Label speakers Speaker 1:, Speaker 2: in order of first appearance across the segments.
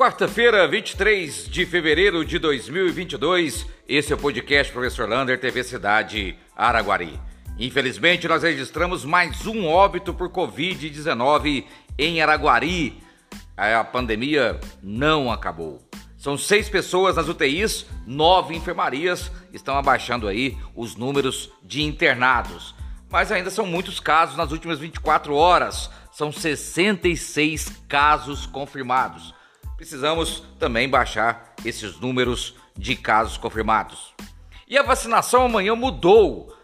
Speaker 1: Quarta-feira, 23 de fevereiro de 2022, esse é o podcast Professor Lander, TV Cidade Araguari. Infelizmente, nós registramos mais um óbito por Covid-19 em Araguari. A pandemia não acabou. São seis pessoas nas UTIs, nove enfermarias estão abaixando aí os números de internados. Mas ainda são muitos casos nas últimas 24 horas. São 66 casos confirmados precisamos também baixar esses números de casos confirmados. E a vacinação amanhã mudou.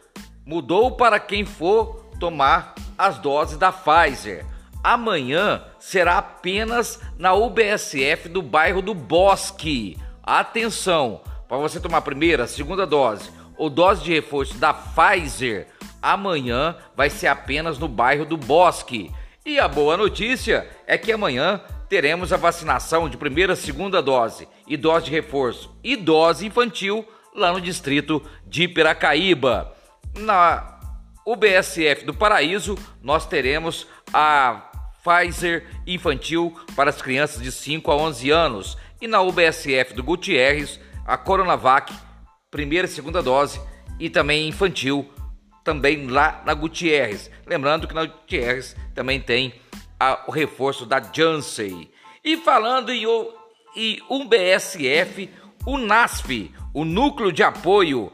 Speaker 1: Mudou para quem for tomar as doses da Pfizer. Amanhã será apenas na UBSF do bairro do Bosque. Atenção, para você tomar a primeira, segunda dose ou dose de reforço da Pfizer, amanhã vai ser apenas no bairro do Bosque. E a boa notícia é que amanhã teremos a vacinação de primeira e segunda dose e dose de reforço e dose infantil lá no distrito de Piracaíba. Na UBSF do Paraíso, nós teremos a Pfizer infantil para as crianças de 5 a 11 anos e na UBSF do Gutierrez, a Coronavac, primeira e segunda dose e também infantil, também lá na Gutierrez. Lembrando que na Gutierrez também tem a, o reforço da Janssen. E falando em, em UBSF, o NASF, o Núcleo de Apoio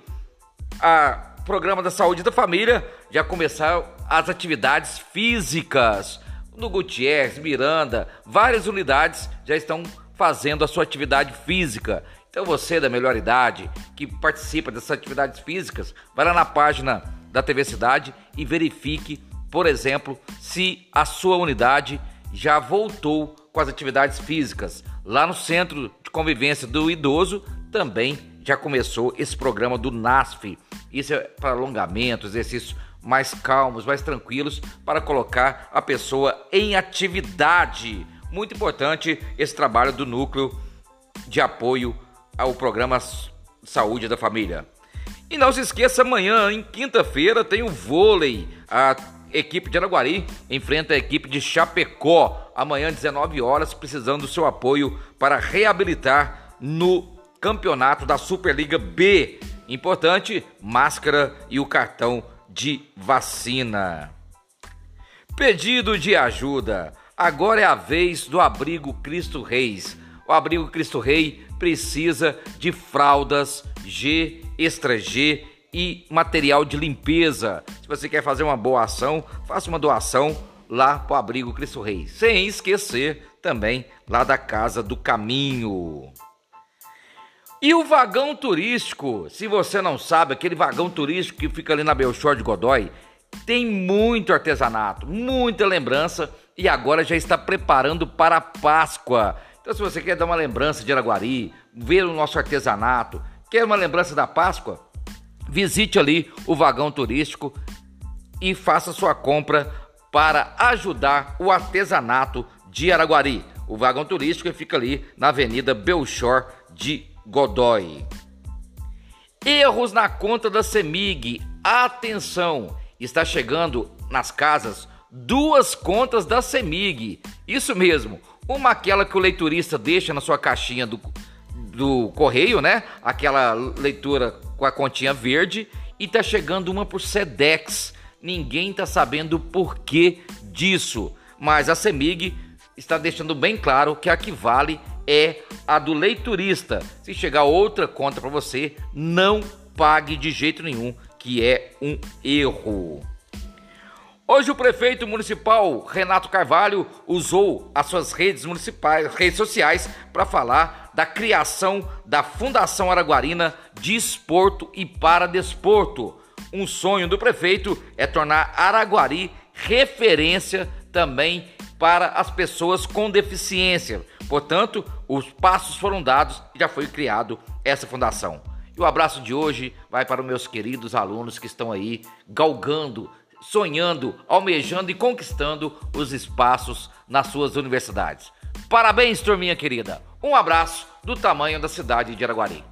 Speaker 1: ao Programa da Saúde da Família, já começaram as atividades físicas. No Gutierrez, Miranda, várias unidades já estão fazendo a sua atividade física. Então você da melhor idade que participa dessas atividades físicas, vai lá na página da TV Cidade e verifique por exemplo, se a sua unidade já voltou com as atividades físicas. Lá no Centro de Convivência do Idoso também já começou esse programa do NASF. Isso é para alongamento, exercícios mais calmos, mais tranquilos, para colocar a pessoa em atividade. Muito importante esse trabalho do núcleo de apoio ao programa Saúde da Família. E não se esqueça, amanhã, em quinta-feira, tem o vôlei. A equipe de Araguari enfrenta a equipe de Chapecó amanhã 19 horas, precisando do seu apoio para reabilitar no campeonato da Superliga B. Importante, máscara e o cartão de vacina. Pedido de ajuda. Agora é a vez do abrigo Cristo Reis. O abrigo Cristo Rei precisa de fraldas G, extra G e material de limpeza. Se você quer fazer uma boa ação, faça uma doação lá para o Abrigo Cristo Rei. Sem esquecer também lá da Casa do Caminho. E o vagão turístico, se você não sabe, aquele vagão turístico que fica ali na Belchor de Godói, tem muito artesanato, muita lembrança e agora já está preparando para a Páscoa. Então, se você quer dar uma lembrança de Araguari, ver o nosso artesanato, quer uma lembrança da Páscoa, visite ali o vagão turístico e faça sua compra para ajudar o artesanato de Araguari. O vagão turístico fica ali na Avenida Belchor de Godói. Erros na conta da Semig. Atenção, está chegando nas casas duas contas da Semig. Isso mesmo, uma aquela que o leiturista deixa na sua caixinha do, do correio, né? Aquela leitura com a continha verde e tá chegando uma por Sedex. Ninguém tá sabendo o porquê disso, mas a Semig está deixando bem claro que a que vale é a do leiturista. Se chegar outra conta para você, não pague de jeito nenhum, que é um erro. Hoje o prefeito municipal Renato Carvalho usou as suas redes municipais, redes sociais para falar da criação da Fundação Araguarina de Esporto e para Desporto. Um sonho do prefeito é tornar Araguari referência também para as pessoas com deficiência. Portanto, os passos foram dados e já foi criado essa fundação. E o abraço de hoje vai para os meus queridos alunos que estão aí galgando sonhando, almejando e conquistando os espaços nas suas universidades. Parabéns, turminha querida. Um abraço do tamanho da cidade de Araguari.